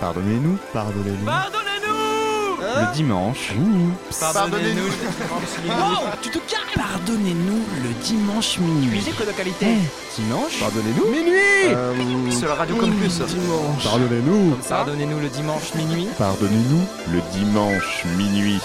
Pardonnez-nous. Pardonnez-nous. Pardonnez-nous hein Le dimanche. Pardonnez-nous. Pardonnez-nous. wow, tu te calmes Pardonnez-nous le dimanche minuit. Musique de qualité. Eh, dimanche Pardonnez-nous. Minuit euh, Sur la radio minuit. Campus. Dimanche. Pardonnez-nous. Pardonnez-nous le dimanche minuit. Pardonnez-nous le dimanche minuit.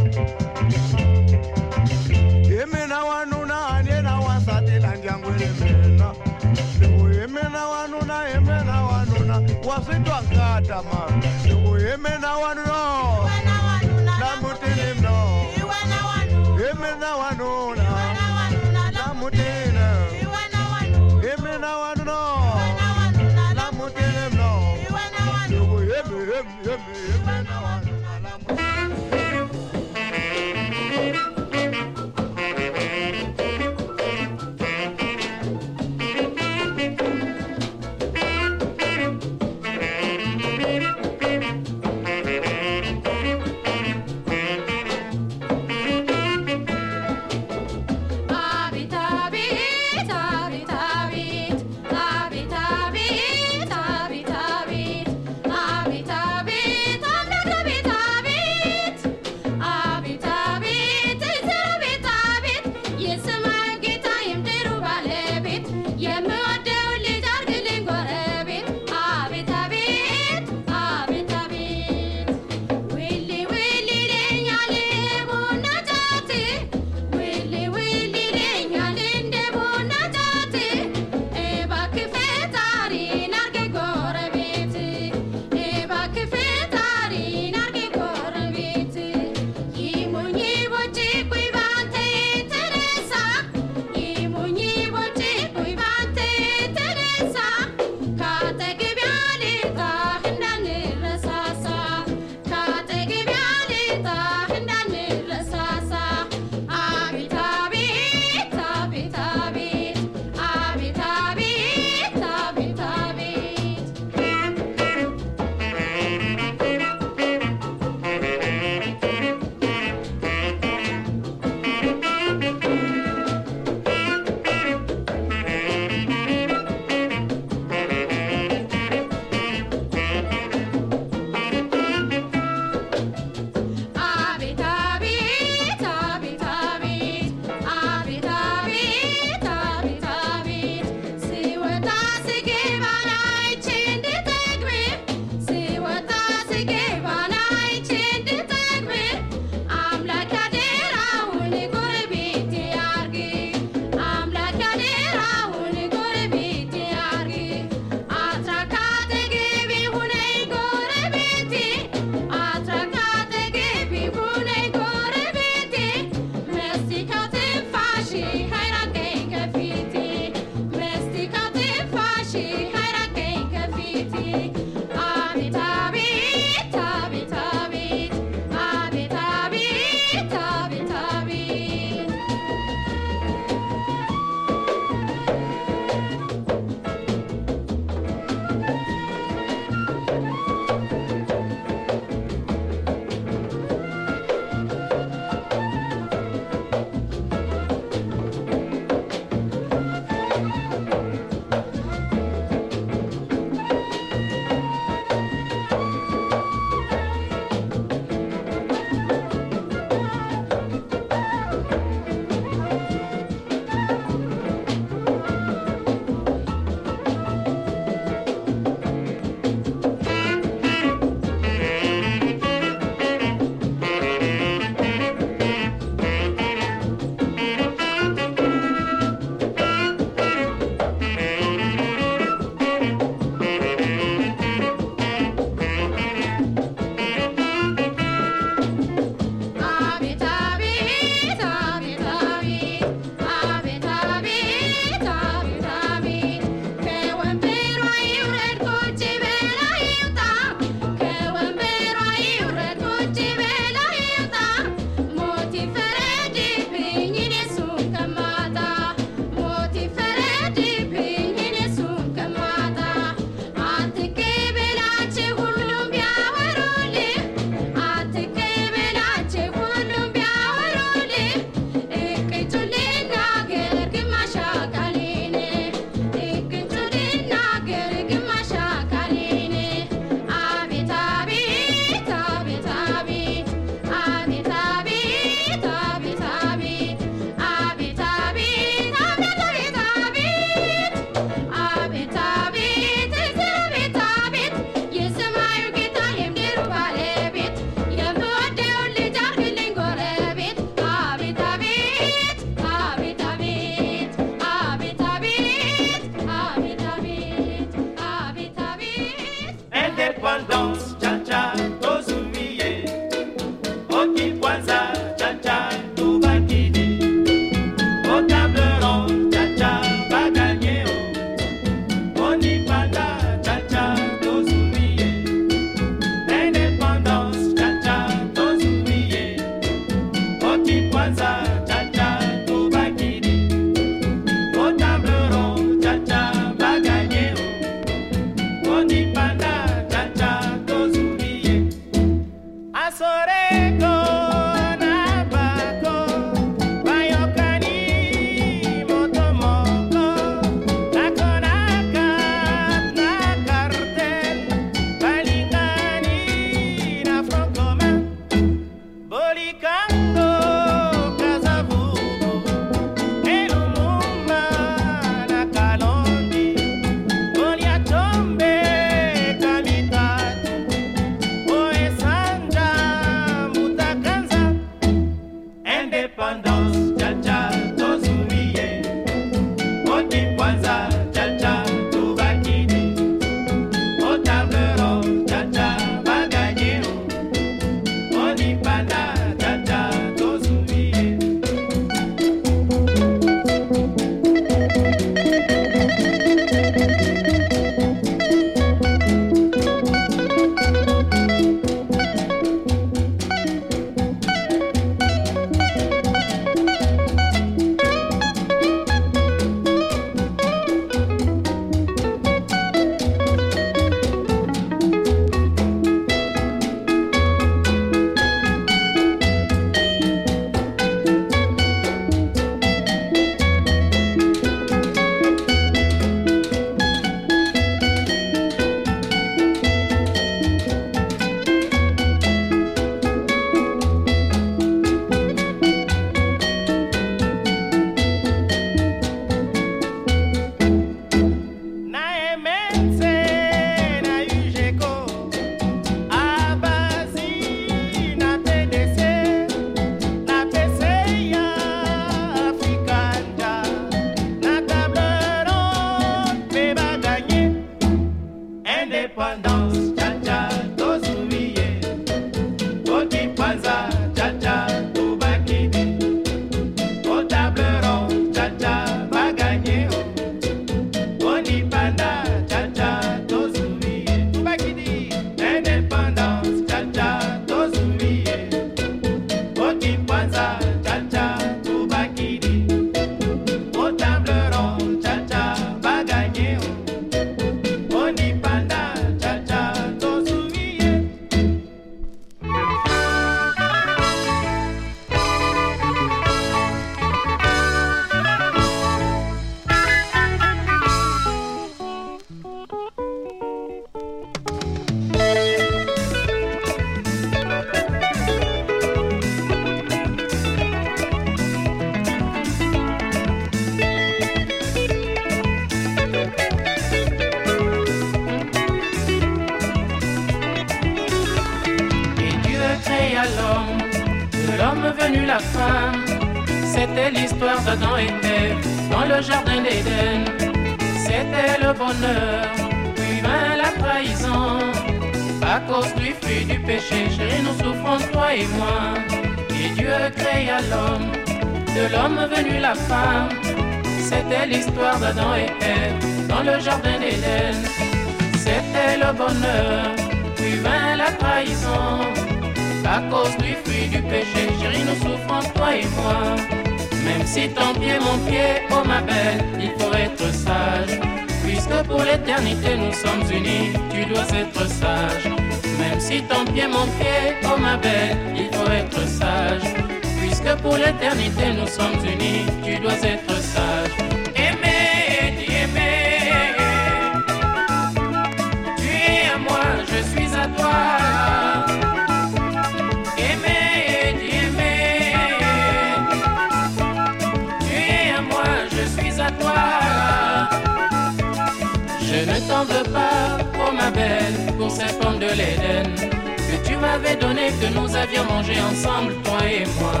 m'avais donné, que nous avions mangé ensemble, toi et moi.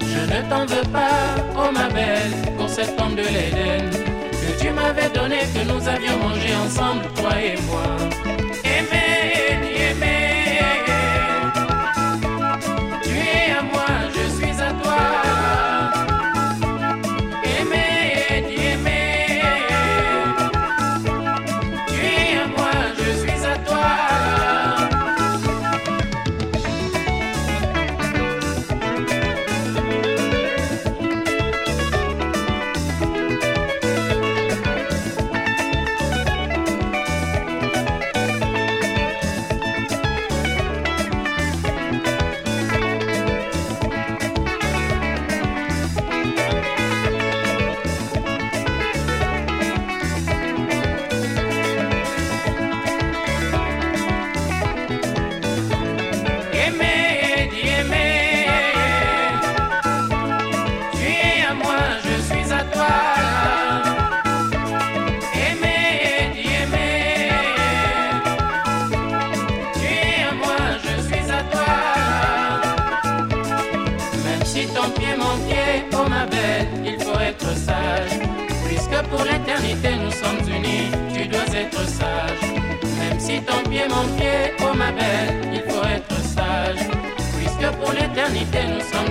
Je ne t'en veux pas, oh ma belle, pour cette pomme de l'Éden. Que tu m'avais donné, que nous avions mangé ensemble, toi et moi. mon pied, oh ma belle, il faut être sage, puisque pour l'éternité nous sommes.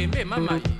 kembe mama ye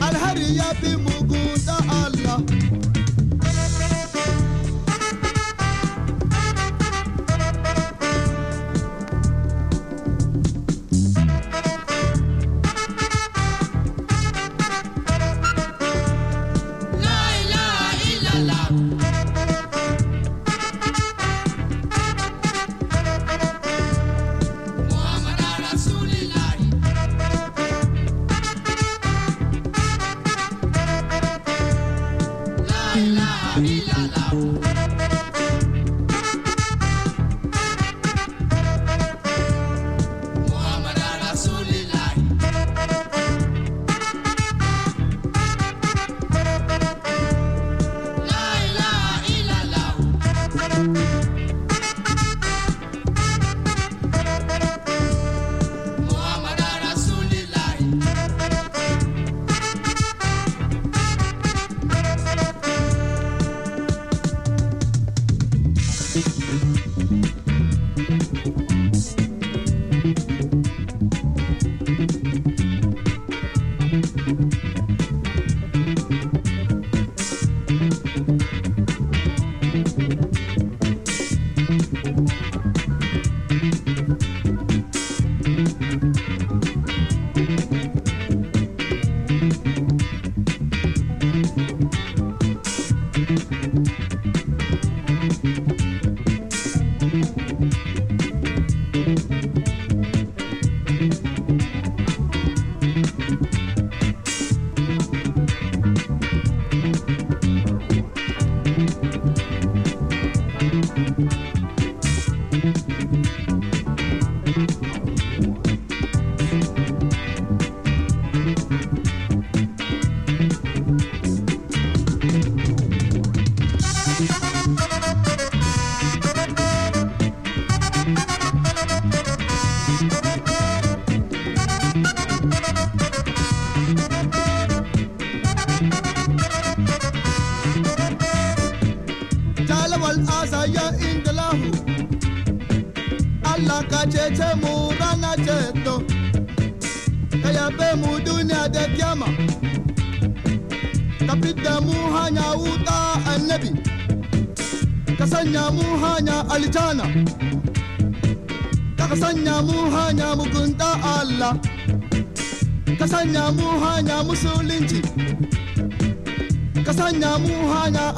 Alhari ya bi mugun da Allah.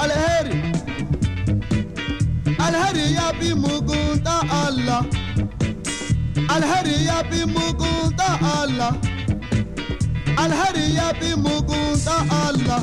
alheri. Alheri ya fi mugunta Allah. Alheri ya fi mugunta Allah. Alheri ya fi mugunta Allah.